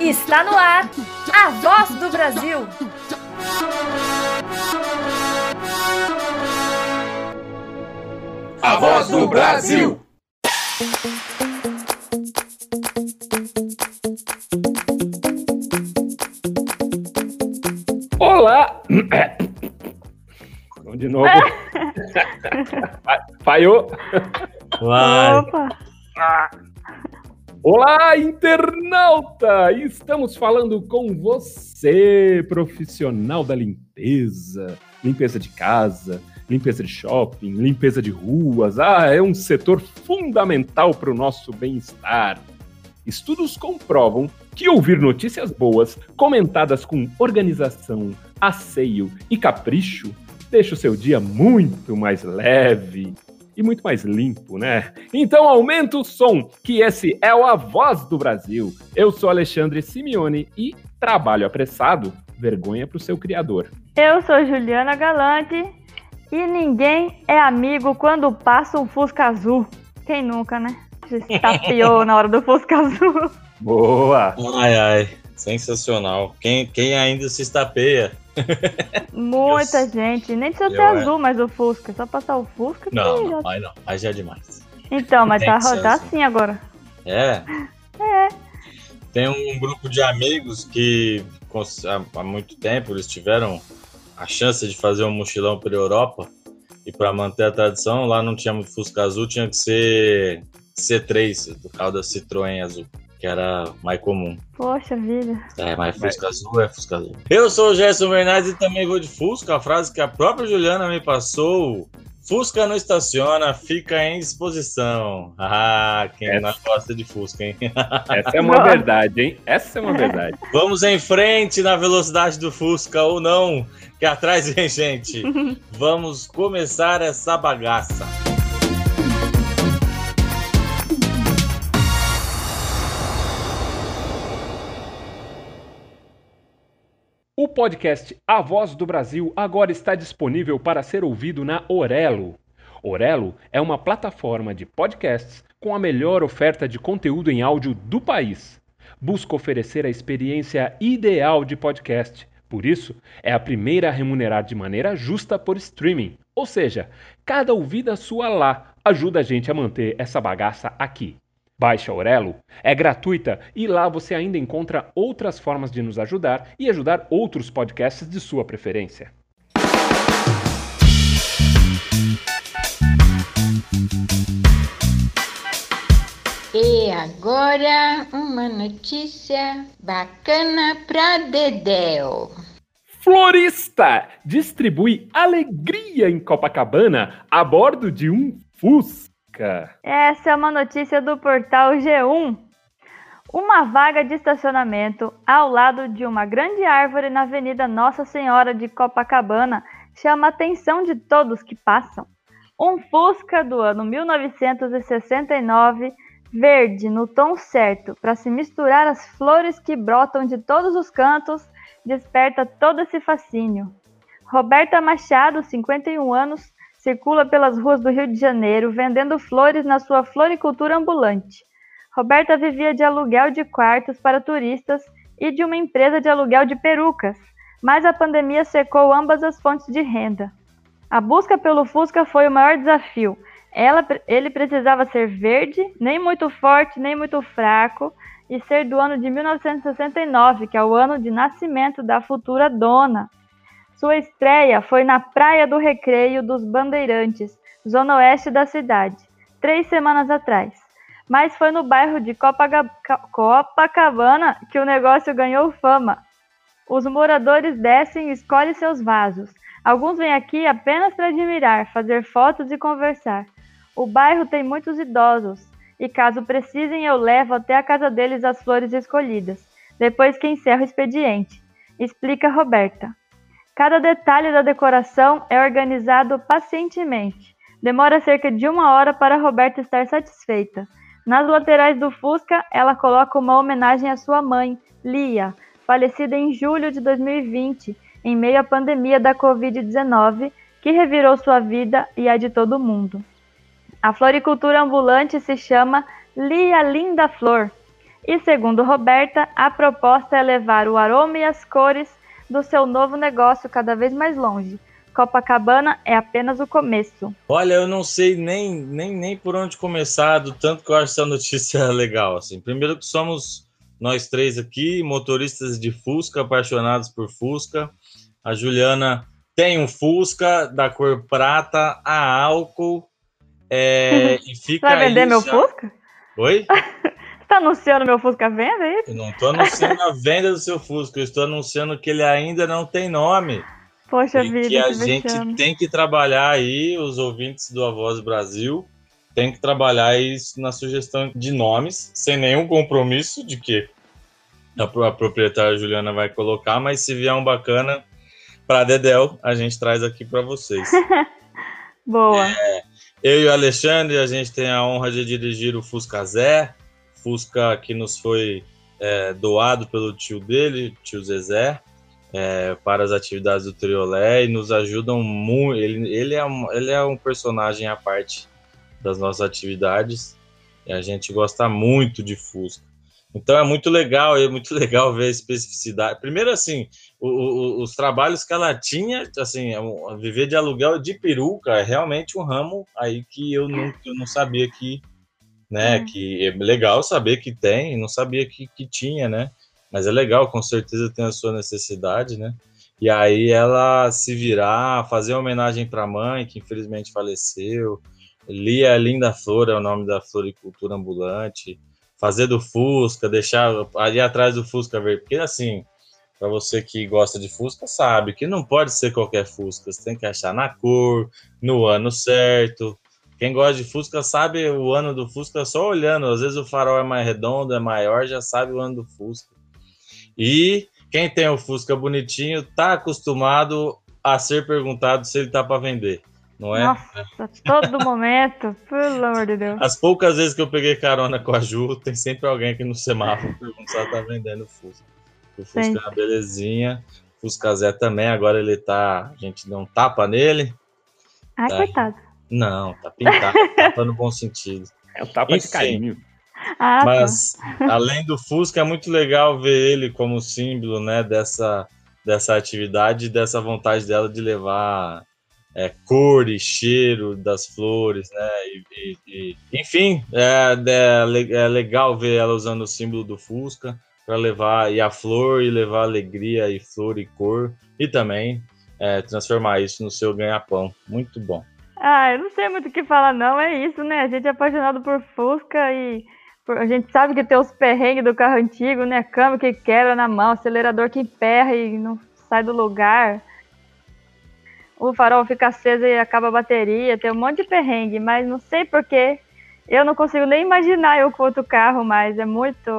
Está no ar a voz do Brasil. A voz do Brasil. Olá! De novo. Falhou. Vai. Opa! Olá, internauta! Estamos falando com você, profissional da limpeza, limpeza de casa, limpeza de shopping, limpeza de ruas. Ah, é um setor fundamental para o nosso bem-estar. Estudos comprovam que ouvir notícias boas, comentadas com organização, asseio e capricho, deixa o seu dia muito mais leve e muito mais limpo, né? Então aumenta o som, que esse é o A Voz do Brasil. Eu sou Alexandre Simeone e trabalho apressado, vergonha pro seu criador. Eu sou Juliana Galante e ninguém é amigo quando passa um Fusca Azul. Quem nunca, né? Se estapeou na hora do Fusca Azul. Boa! Ai, ai. Sensacional. Quem, quem ainda se estapeia? Muita Eu- gente. Nem precisa ter é. azul, mas o Fusca. Só passar o Fusca. que Não, já- não, aí não. Aí já é demais. Então, mas tá, ser tá azul. assim agora. É? Tem um grupo de amigos que há muito tempo eles tiveram a chance de fazer um mochilão pela Europa e para manter a tradição, lá não tinha muito Fusca Azul, tinha que ser C3, do carro da Citroën Azul, que era mais comum. Poxa vida. É, mas Fusca Azul é Fusca Azul. Eu sou o Gerson Bernardes e também vou de Fusca, a frase que a própria Juliana me passou. Fusca não estaciona, fica em disposição. Ah, quem É. não gosta de Fusca, hein? Essa é uma Nossa. verdade, hein? Essa é uma verdade. Vamos em frente na velocidade do Fusca ou não, que atrás vem gente. Vamos começar essa bagaça. Podcast A Voz do Brasil agora está disponível para ser ouvido na Orelo. Orelo é uma plataforma de podcasts com a melhor oferta de conteúdo em áudio do país. Busca oferecer a experiência ideal de podcast. Por isso, é a primeira a remunerar de maneira justa por streaming. Ou seja, cada ouvida sua lá ajuda a gente a manter essa bagaça aqui. Baixe Aurelo, é gratuita e lá você ainda encontra outras formas de nos ajudar e ajudar outros podcasts de sua preferência. E agora uma notícia bacana pra Dedéu. Florista distribui alegria em Copacabana a bordo de um Fusca. Essa é uma notícia do portal G1. Uma vaga de estacionamento ao lado de uma grande árvore na Avenida Nossa Senhora de Copacabana chama a atenção de todos que passam. Um Fusca do ano 1969, verde no tom certo, para se misturar às flores que brotam de todos os cantos, desperta todo esse fascínio. Roberta Machado, 51 anos, circula pelas ruas do Rio de Janeiro vendendo flores na sua floricultura ambulante. Roberta vivia de aluguel de quartos para turistas e de uma empresa de aluguel de perucas, mas a pandemia secou ambas as fontes de renda. A busca pelo Fusca foi o maior desafio. Ela, ele precisava ser verde, nem muito forte, nem muito fraco, e ser do ano de 1969, que é o ano de nascimento da futura dona. Sua estreia foi na Praia do Recreio dos Bandeirantes, zona oeste da cidade, três semanas atrás. Mas foi no bairro de Copacabana que o negócio ganhou fama. Os moradores descem e escolhem seus vasos. Alguns vêm aqui apenas para admirar, fazer fotos e conversar. O bairro tem muitos idosos, e caso precisem, eu levo até a casa deles as flores escolhidas, depois que encerro o expediente, explica Roberta. Cada detalhe da decoração é organizado pacientemente. Demora cerca de uma hora para Roberta estar satisfeita. Nas laterais do Fusca, ela coloca uma homenagem à sua mãe, Lia, falecida em julho de 2020, em meio à pandemia da Covid-19, que revirou sua vida e a de todo mundo. A floricultura ambulante se chama Lia Linda Flor. E segundo Roberta, a proposta é levar o aroma e as cores do seu novo negócio cada vez mais longe. Copacabana é apenas o começo. Olha, eu não sei nem, nem, nem por onde começar, do tanto que eu acho essa notícia legal. Assim. Primeiro que somos nós três aqui, motoristas de Fusca, apaixonados por Fusca. A Juliana tem um Fusca da cor prata a álcool. É, e fica Vai vender meu já... Fusca? Oi? Tá anunciando meu Fusca à venda, é isso? Eu não estou anunciando a venda do seu Fusca, eu estou anunciando que ele ainda não tem nome. Poxa e vida, que a gente vexame. tem que trabalhar aí, os ouvintes do A Voz Brasil, tem que trabalhar isso na sugestão de nomes, sem nenhum compromisso de que a, a proprietária Juliana vai colocar, mas se vier um bacana para Dedel, a gente traz aqui para vocês. Boa. Eu e o Alexandre, a gente tem a honra de dirigir o Fusca Zé, Fusca que nos foi é, doado pelo tio dele, tio Zezé, é, para as atividades do Triolé e nos ajudam muito. Ele, ele, é um, ele é um personagem à parte das nossas atividades e a gente gosta muito de Fusca. Então é muito legal, é muito legal ver a especificidade. Primeiro, assim, o- o- os trabalhos que ela tinha, assim, é viver de aluguel de peruca é realmente um ramo aí que eu não, eu não sabia que, né, Uhum. que é legal saber que tem, não sabia que, que tinha, né, mas é legal, com certeza tem a sua necessidade, né, e aí ela se virar, fazer uma homenagem para a mãe, que infelizmente faleceu, Lia Linda Flor é o nome da floricultura ambulante, fazer do Fusca, deixar ali atrás do Fusca ver, porque assim, para você que gosta de Fusca, sabe que não pode ser qualquer Fusca, você tem que achar na cor, no ano certo. Quem gosta de Fusca sabe o ano do Fusca só olhando, às vezes o farol é mais redondo, é maior, já sabe o ano do Fusca. E quem tem o Fusca bonitinho tá acostumado a ser perguntado se ele tá para vender, não é? Nossa, todo momento, pelo amor de Deus. As poucas vezes que eu peguei carona com a Ju, tem sempre alguém aqui no semáforo perguntando se ela tá vendendo Fusca. O Fusca Sim. é uma belezinha. Fusca Zé também, agora ele tá. A gente deu um tapa nele. Ai, Tá. coitado. Não, tá pintado, tapa no bom sentido. É o tapa Enfim. de carinho. Ah, tá. Mas, além do Fusca, é muito legal ver ele como símbolo né, dessa, dessa atividade e dessa vontade dela de levar é, cor e cheiro das flores, né? E, e- e- enfim, é, é é legal ver ela usando o símbolo do Fusca para levar e a flor e levar alegria e flor e cor e também é, transformar isso no seu ganha-pão. Muito bom. Ah, eu não sei muito o que falar, não. É isso, né? A gente é apaixonado por Fusca e por- a gente sabe que tem os perrengues do carro antigo, né? Câmbio que quebra na mão, acelerador que emperra e não sai do lugar. O farol fica aceso e acaba a bateria. Tem um monte de perrengue, mas não sei porquê. Eu não consigo nem imaginar eu com outro carro, mas é muito.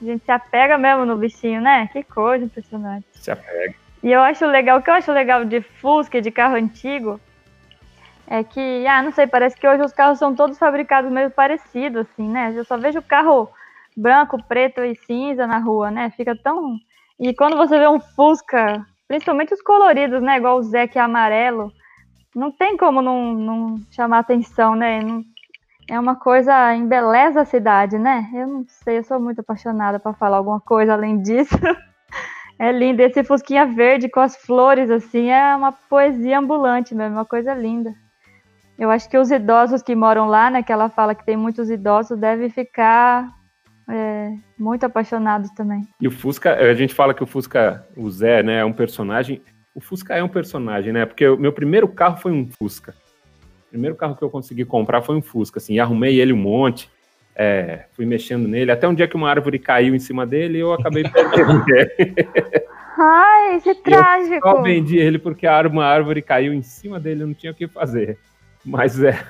A gente se apega mesmo no bichinho, né? Que coisa impressionante. Se apega. E eu acho legal, o que eu acho legal de Fusca, e de carro antigo, é que, ah, não sei, parece que hoje os carros são todos fabricados meio parecidos, assim, né? Eu só vejo carro branco, preto e cinza na rua, né? Fica tão. E quando você vê um Fusca, principalmente os coloridos, né? Igual o Zé que é amarelo, não tem como não, não chamar atenção, né? Não- É uma coisa, embeleza a cidade, né? Eu não sei, eu sou muito apaixonada para falar alguma coisa além disso. É lindo. Esse fusquinha verde com as flores, assim, é uma poesia ambulante mesmo, uma coisa linda. Eu acho que os idosos que moram lá, né, que ela fala que tem muitos idosos, devem ficar é, muito apaixonados também. E o Fusca, a gente fala que o Fusca, o Zé, né, é um personagem. O Fusca é um personagem, né? Porque o meu primeiro carro foi um Fusca. O primeiro carro que eu consegui comprar foi um Fusca, assim, e arrumei ele um monte. é, fui mexendo nele, até um dia que uma árvore caiu em cima dele e eu acabei perdendo ele. Ai, que trágico! Só vendi ele porque a uma árvore caiu em cima dele, eu não tinha o que fazer. Mas é,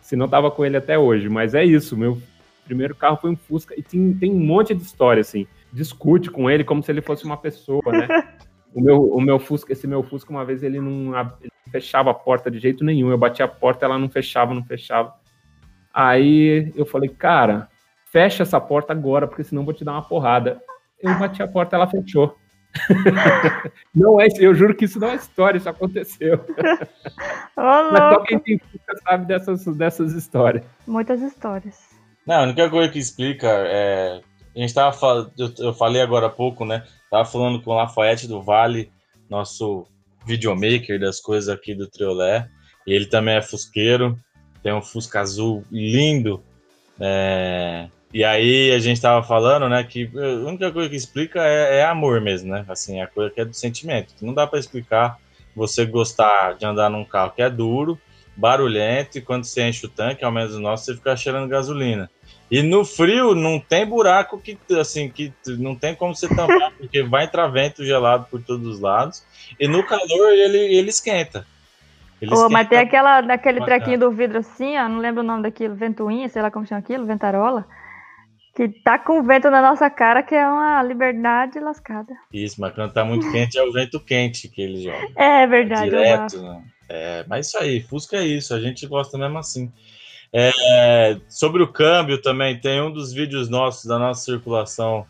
se não tava com ele até hoje. Mas é isso, meu primeiro carro foi um Fusca e tem, tem um monte de história, assim. Discute com ele como se ele fosse uma pessoa, né? O meu, o meu Fusca, esse meu Fusca, uma vez ele não, ele não fechava a porta de jeito nenhum. Eu bati a porta, ela não fechava, não fechava. Aí eu falei, cara, fecha essa porta agora, porque senão eu vou te dar uma porrada. Eu bati a porta, ela fechou. não é, eu juro que isso não é história, isso aconteceu. Ô, Mas só quem tem Fusca sabe dessas, dessas histórias. Muitas histórias. Não, a única coisa que explica é. A gente tava falando. Eu, eu falei agora há pouco, né? Tava falando com o Lafayette do Vale, nosso videomaker das coisas aqui do Triolé. E ele também é fusqueiro, tem um Fusca azul lindo. é, E aí a gente tava falando, né, que a única coisa que explica é, é amor mesmo, né? Assim, a coisa que é do sentimento. Não dá para explicar você gostar de andar num carro que é duro, barulhento, e quando você enche o tanque, ao menos o nosso, você fica cheirando gasolina. E no frio não tem buraco que assim que não tem como você tampar, porque vai entrar vento gelado por todos os lados. E no calor ele, ele esquenta. Ele Ô, mas tem esquenta aquela, daquele trequinho do vidro assim, ó, não lembro o nome daquilo, ventoinha, sei lá como chama aquilo, ventarola, que tá com vento na nossa cara, que é uma liberdade lascada. Isso, mas quando tá muito quente é o vento quente que ele joga. É verdade, direto. eu Né? É, mas isso aí, Fusca é isso, a gente gosta mesmo assim. É, sobre o câmbio também, tem um dos vídeos nossos da nossa circulação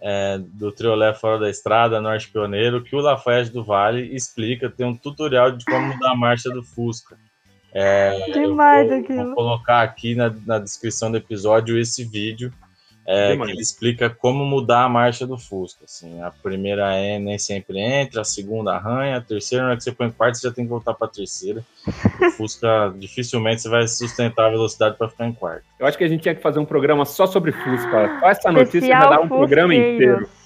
é, do Triolé Fora da Estrada, Norte Pioneiro, que o Lafayette do Vale explica, tem um tutorial de como mudar a marcha do Fusca. É, Demais vou, aquilo. vou colocar aqui na, na descrição do episódio esse vídeo. É, que ele explica como mudar a marcha do Fusca. Assim, a primeira é nem sempre entra, a segunda arranha, a terceira, na hora que você põe em quarto, você já tem que voltar para a terceira. O Fusca dificilmente você vai sustentar a velocidade para ficar em quarto. Eu acho que a gente tinha que fazer um programa só sobre Fusca. Só essa notícia Especial dá um programa Fusqueiros. inteiro.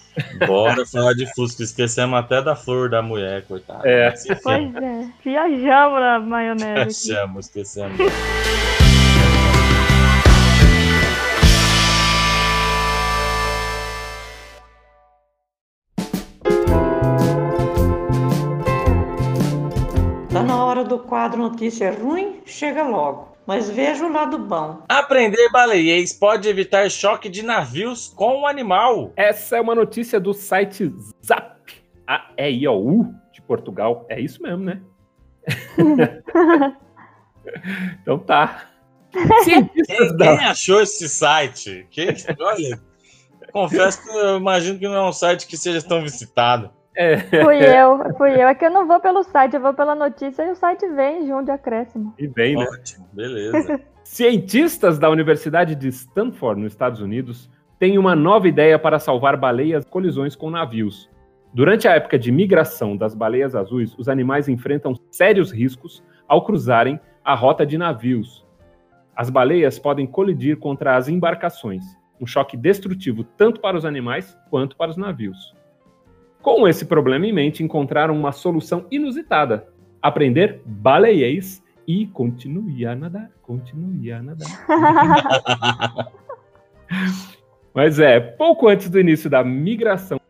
Bora falar de Fusca, esquecemos até da flor da mulher, coitada. É. Pois é, viajamos na maionese aqui. Esquecemos, do quadro Notícia Ruim? Chega logo. Mas veja o lado bom. Aprender baleiês pode evitar choque de navios com o animal. Essa é uma notícia do site Zap, a e i o u de Portugal. É isso mesmo, né? então tá. Cientistas Quem, da quem achou esse site? Quem, olha, confesso que eu imagino que não é um site que seja tão visitado. É, Fui eu, fui eu. É que eu não vou pelo site, eu vou pela notícia e o site vem junto de acréscimo. e bem, né? Ótimo, beleza. Cientistas da Universidade de Stanford, nos Estados Unidos, têm uma nova ideia para salvar baleias de colisões com navios. Durante a época de migração das baleias azuis, os animais enfrentam sérios riscos ao cruzarem a rota de navios. As baleias podem colidir contra as embarcações, um choque destrutivo tanto para os animais quanto para os navios. Com esse problema em mente, encontraram uma solução inusitada: aprender baleiês e continue a nadar, continue a nadar. Mas é, pouco antes do início da migração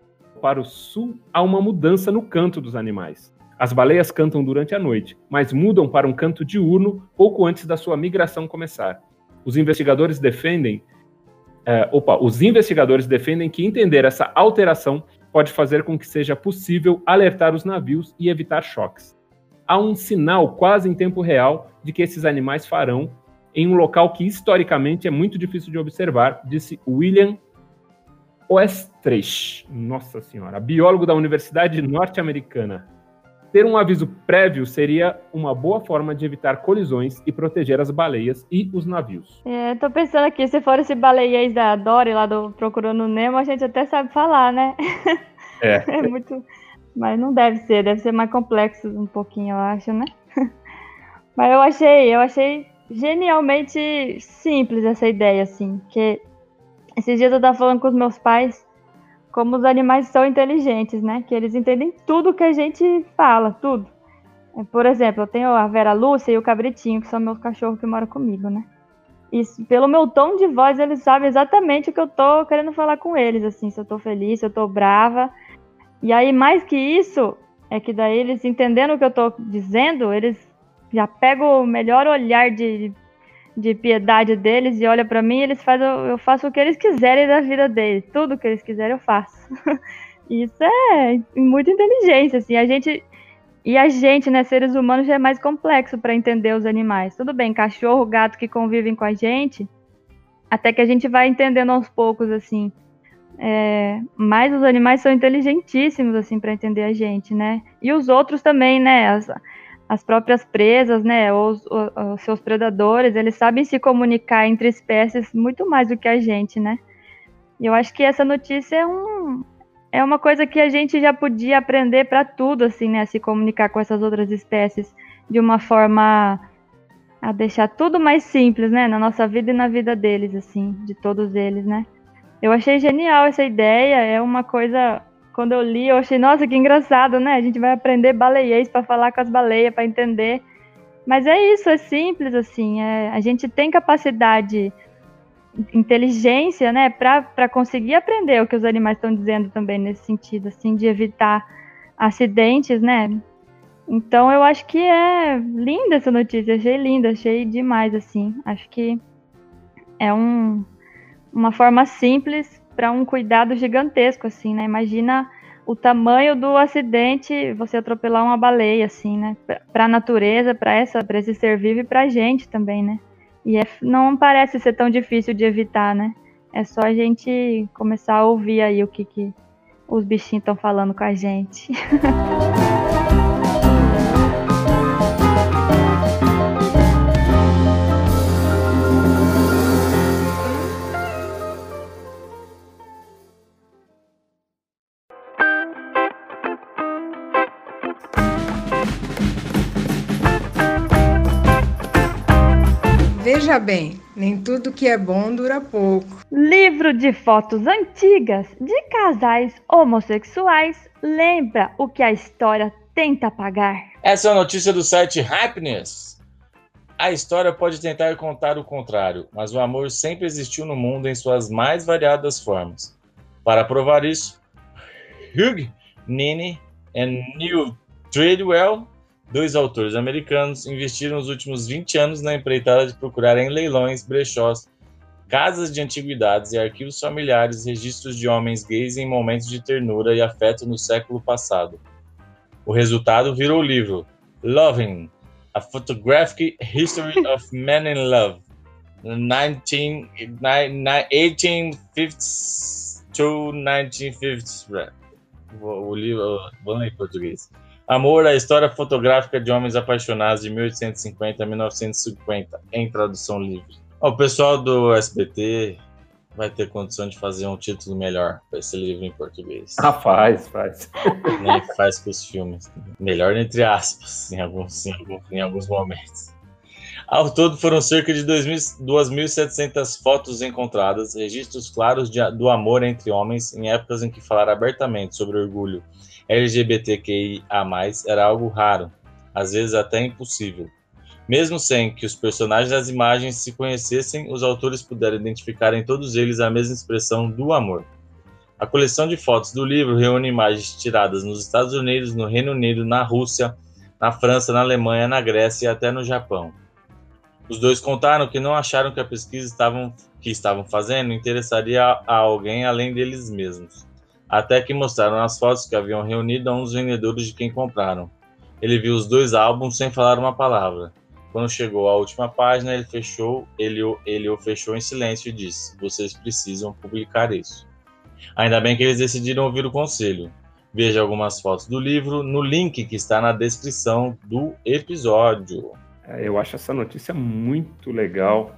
para o sul, há uma mudança no canto dos animais. As baleias cantam durante a noite, mas mudam para um canto diurno pouco antes da sua migração começar. Os investigadores defendem, é, opa, os investigadores defendem que entender essa alteração pode fazer com que seja possível alertar os navios e evitar choques. Há um sinal quase em tempo real de que esses animais farão em um local que historicamente é muito difícil de observar, disse William Oestrich, nossa senhora, biólogo da Universidade Norte-Americana. Ter um aviso prévio seria uma boa forma de evitar colisões e proteger as baleias e os navios. É, tô pensando aqui, se for esse baleiês da Dory lá do Procurando Nemo, a gente até sabe falar, né? É. É muito. Mas não deve ser, deve ser mais complexo um pouquinho, eu acho, né? Mas eu achei, eu achei genialmente simples essa ideia, assim. Que esses dias eu tava falando com os meus pais como os animais são inteligentes, né? Que eles entendem tudo que a gente fala, tudo. É, Por exemplo, eu tenho a Vera Lúcia e o Cabritinho, que são meus cachorros que moram comigo, né? E pelo meu tom de voz, eles sabem exatamente o que eu tô querendo falar com eles, assim, se eu tô feliz, se eu tô brava. E aí, mais que isso, é que daí eles entendendo o que eu tô dizendo, eles já pegam o melhor olhar de, de piedade deles e olha pra mim eles fazem, eu faço o que eles quiserem da vida deles. Tudo que eles quiserem eu faço. Isso é muita inteligência, assim. A gente. E a gente, né, seres humanos, já é mais complexo para entender os animais. Tudo bem, cachorro, gato que convivem com a gente, até que a gente vai entendendo aos poucos, assim, É, mas os animais são inteligentíssimos, assim, para entender a gente, né? E os outros também, né? As, as próprias presas, né? Os, os, seus predadores, eles sabem se comunicar entre espécies muito mais do que a gente, né? E eu acho que essa notícia é um, é uma coisa que a gente já podia aprender para tudo, assim, né? Se comunicar com essas outras espécies de uma forma a deixar tudo mais simples, né? Na nossa vida e na vida deles, assim, de todos eles, né? Eu achei genial essa ideia. É uma coisa. Quando eu li, eu achei, nossa, que engraçado, né? A gente vai aprender baleiês para falar com as baleias, para entender. Mas é isso, é simples, assim. É, a gente tem capacidade, inteligência, né, para conseguir aprender o que os animais estão dizendo também nesse sentido, assim, de evitar acidentes, né? Então eu acho que é linda essa notícia, achei linda, achei demais, assim. Acho que é um, uma forma simples para um cuidado gigantesco, assim, né? Imagina o tamanho do acidente você atropelar uma baleia, assim, né? Para a natureza, para essa, para esse ser vivo e para a gente também, né? E é, não parece ser tão difícil de evitar, né? É só a gente começar a ouvir aí o que, que os bichinhos estão falando com a gente. Veja bem, nem tudo que é bom dura pouco. Livro de fotos antigas de casais homossexuais lembra o que a história tenta apagar. Essa é a notícia do site Happiness. A história pode tentar contar o contrário, mas o amor sempre existiu no mundo em suas mais variadas formas. Para provar isso, Hugh, Nini e Neil Treadwell Dois autores americanos investiram os últimos 20 anos na empreitada de procurar em leilões, brechós, casas de antiguidades e arquivos familiares registros de homens gays em momentos de ternura e afeto no século passado. O resultado virou o livro Loving: A Photographic History of Men in Love, 19, 1850s to 1950s. O livro, vamos ler em português. Amor, a história fotográfica de homens apaixonados de 1850 a 1950, em tradução livre. O pessoal do SBT vai ter condição de fazer um título melhor para esse livro em português. Ah, faz, faz. Nem faz com os filmes. Melhor entre aspas, em alguns, em alguns, em alguns momentos. Ao todo foram cerca de 2.700 fotos encontradas, registros claros de, do amor entre homens em épocas em que falar abertamente sobre orgulho LGBTQIA+, era algo raro, às vezes até impossível. Mesmo sem que os personagens das imagens se conhecessem, os autores puderam identificar em todos eles a mesma expressão do amor. A coleção de fotos do livro reúne imagens tiradas nos Estados Unidos, no Reino Unido, na Rússia, na França, na Alemanha, na Grécia e até no Japão. Os dois contaram que não acharam que a pesquisa estavam, que estavam fazendo interessaria a alguém além deles mesmos até que mostraram as fotos que haviam reunido a um dos vendedores de quem compraram. Ele viu os dois álbuns sem falar uma palavra. Quando chegou à última página, ele fechou, ele, ele o fechou em silêncio e disse: "Vocês precisam publicar isso". Ainda bem que eles decidiram ouvir o conselho. Veja algumas fotos do livro no link que está na descrição do episódio. É, eu acho essa notícia muito legal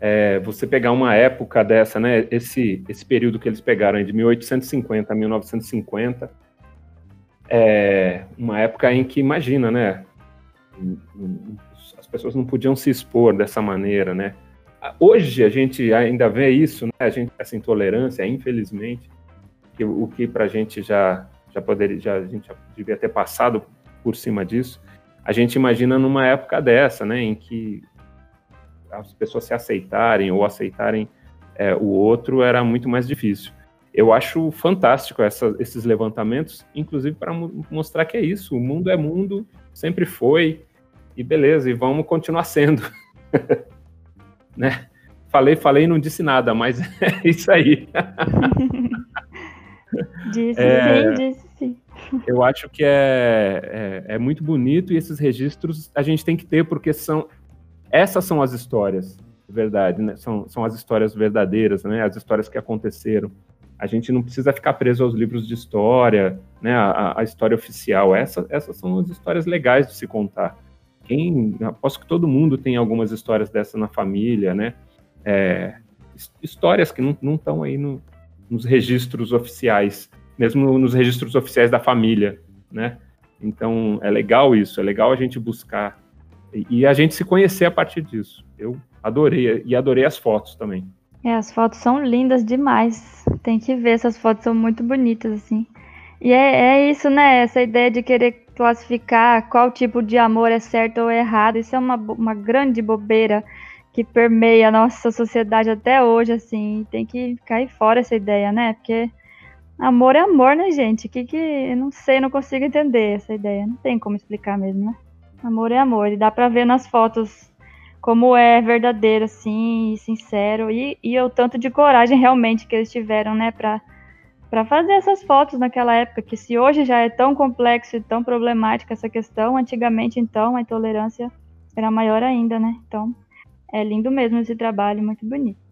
é, você pegar uma época dessa, né, esse, esse período que eles pegaram de 1850 a 1950, é uma época em que, imagina, né, as pessoas não podiam se expor dessa maneira, né. Hoje a gente ainda vê isso, né, a gente essa intolerância, infelizmente, que, o que para a gente já já poderia, já, a gente já devia ter passado por cima disso. A gente imagina numa época dessa, né, em que as pessoas se aceitarem ou aceitarem é, o outro era muito mais difícil. Eu acho fantástico essa, esses levantamentos, inclusive para mostrar que é isso, o mundo é mundo, sempre foi, e beleza, e vamos continuar sendo. né? Falei, falei não disse nada, mas é isso aí. disse é, sim, disse. Eu acho que é, é, é muito bonito e esses registros a gente tem que ter porque são essas são as histórias, de verdade, né? São, são as histórias verdadeiras, né? As histórias que aconteceram. A gente não precisa ficar preso aos livros de história, né, a, a história oficial. Essa, essas são as histórias legais de se contar. Quem, aposto que todo mundo tem algumas histórias dessa na família, né? É, histórias que não estão aí no, nos registros oficiais, mesmo nos registros oficiais da família, né? Então é legal isso, é legal a gente buscar e, e a gente se conhecer a partir disso. Eu adorei e adorei as fotos também. É, as fotos são lindas demais. Tem que ver, essas fotos são muito bonitas, assim. E é, é, isso, né? Essa ideia de querer classificar qual tipo de amor é certo ou errado. Isso é uma, uma grande bobeira que permeia a nossa sociedade até hoje, assim. Tem que cair fora essa ideia, né? Porque amor é amor, né, gente? Que que. Não sei, não consigo entender essa ideia. Não tem como explicar mesmo, né? Amor é amor. E dá pra ver nas fotos como é verdadeiro, assim, e sincero, e, e o tanto de coragem realmente que eles tiveram, né, para para fazer essas fotos naquela época, que se hoje já é tão complexo e tão problemática essa questão, antigamente então a intolerância era maior ainda, né? Então é lindo mesmo esse trabalho, muito bonito.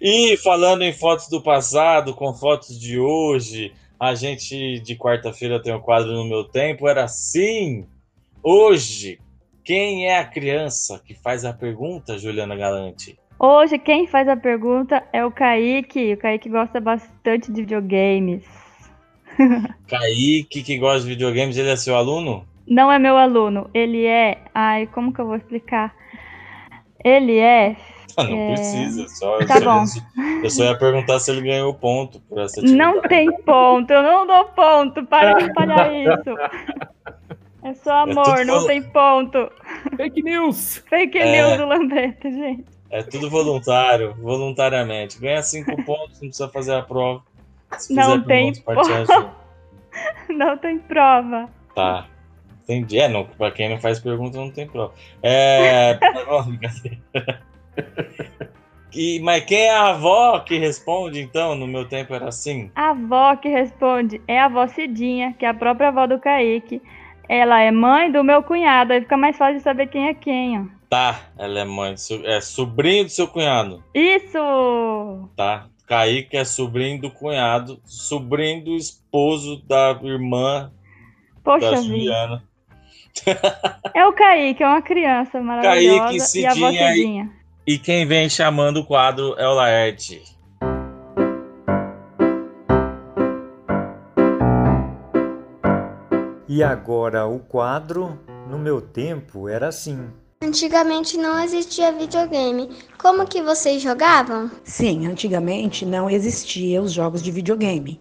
E falando em fotos do passado, com fotos de hoje, a gente de quarta-feira tem o um quadro no meu tempo, era assim. Hoje, quem é a criança que faz a pergunta, Juliana Galante? Hoje quem faz a pergunta é o Kaique. O Kaique gosta bastante de videogames. Kaique, que gosta de videogames, ele é seu aluno? Não é meu aluno. Ele é. Ai, como que eu vou explicar? Ele é. Não é... precisa, só, tá bom. eu só ia perguntar se ele ganhou ponto por essa atividade. Não tem ponto, eu não dou ponto, para de espalhar isso. É só é amor, é não tem ponto. Fake news! Fake é... news do Lamberto, gente. É tudo voluntário, voluntariamente. Ganha cinco pontos, não precisa fazer a prova. Se não tem prova. Não tem prova. Tá. Entendi. É, não, pra quem não faz pergunta, não tem prova. É. E, mas quem é a avó que responde, então? No meu tempo era assim? A avó que responde é a avó Cidinha, que é a própria avó do Kaique. Ela é mãe do meu cunhado, aí fica mais fácil de saber quem é quem, ó. Tá, ela é mãe, é sobrinho do seu cunhado. Isso! Tá. Kaique é sobrinho do cunhado, sobrinho do esposo da irmã Poxa da Juliana. É o Kaique, é uma criança maravilhosa. Kaique, Cidinha, e a avó Cidinha. E, quem vem chamando o quadro é o Laerte. E agora o quadro, no meu tempo, era assim. Antigamente não existia videogame. Como que vocês jogavam? Sim, antigamente não existia os jogos de videogame.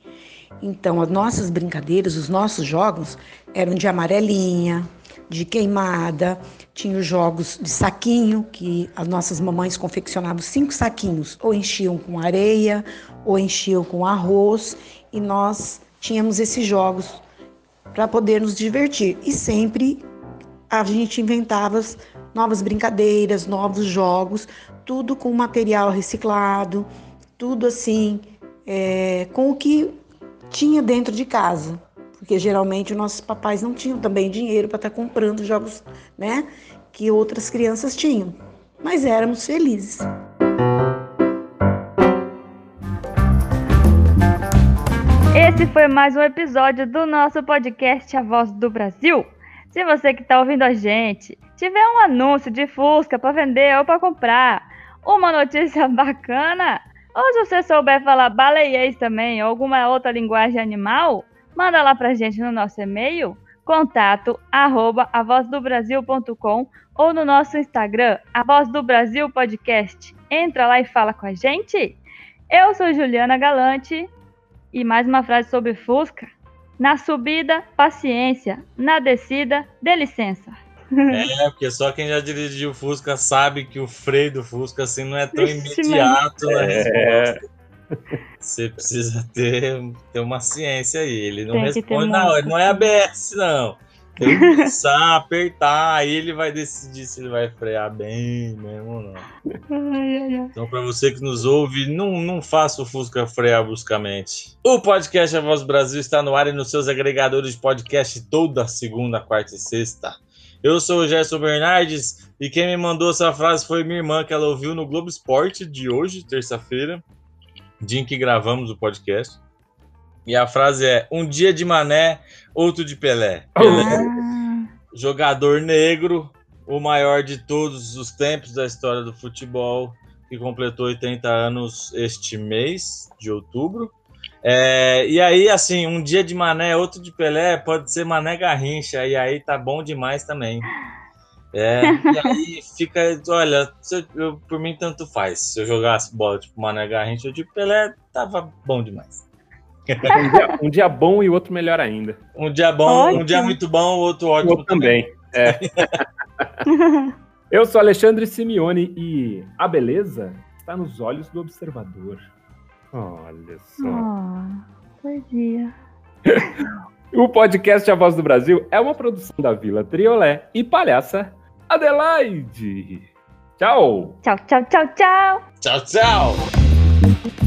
Então, as nossas brincadeiras, os nossos jogos eram de amarelinha, de queimada, tinha os jogos de saquinho, que as nossas mamães confeccionavam cinco saquinhos, ou enchiam com areia, ou enchiam com arroz, e nós tínhamos esses jogos para poder nos divertir. E sempre a gente inventava novas brincadeiras, novos jogos, tudo com material reciclado, tudo assim, é, com o que tinha dentro de casa. Porque geralmente os nossos papais não tinham também dinheiro para estar tá comprando jogos, né? Que outras crianças tinham. Mas éramos felizes. Esse foi mais um episódio do nosso podcast A Voz do Brasil. Se você que está ouvindo a gente tiver um anúncio de Fusca para vender ou para comprar, uma notícia bacana, ou se você souber falar baleiês também ou alguma outra linguagem animal, manda lá para a gente no nosso e-mail contato arroba avozdobrasil.com ou no nosso Instagram, A Voz do Brasil Podcast. Entra lá e fala com a gente. Eu sou Juliana Galante e mais uma frase sobre Fusca. Na subida, paciência. Na descida, dê licença. É, porque só quem já dirigiu Fusca sabe que o freio do Fusca assim não é tão imediato na é. Você precisa ter, ter uma ciência aí. Ele não Tem responde na hora, não é ABS, não. Tem que começar a apertar, aí ele vai decidir se ele vai frear bem mesmo ou não. Então, para você que nos ouve, não, não faça o Fusca frear bruscamente. O podcast A Voz Brasil está no ar e nos seus agregadores de podcast toda segunda, quarta e sexta. Eu sou o Gerson Bernardes e quem me mandou essa frase foi minha irmã, que ela ouviu no Globo Esporte de hoje, terça-feira. Dia em que gravamos o podcast. E a frase é: um dia de Mané, outro de Pelé. Pelé, Ah, jogador negro, o maior de todos os tempos da história do futebol, que completou 80 anos este mês de outubro. É, e aí, assim, um dia de Mané, outro de Pelé, pode ser Mané Garrincha, e aí tá bom demais também. É, e aí fica, olha, eu- eu- por mim tanto faz. Se eu jogasse bola tipo Mané Garrincha ou de Pelé, tava bom demais. Um dia, um dia bom e outro melhor ainda. Um dia bom, Ótimo. um dia muito bom, o outro ótimo outro também. É. Eu sou Alexandre Simeone e a beleza está nos olhos do observador. Olha só. oh, poesia. O podcast A Voz do Brasil é uma produção da Vila Triolé e palhaça Adelaide. Tchau. Tchau, tchau, tchau, tchau. Tchau, tchau.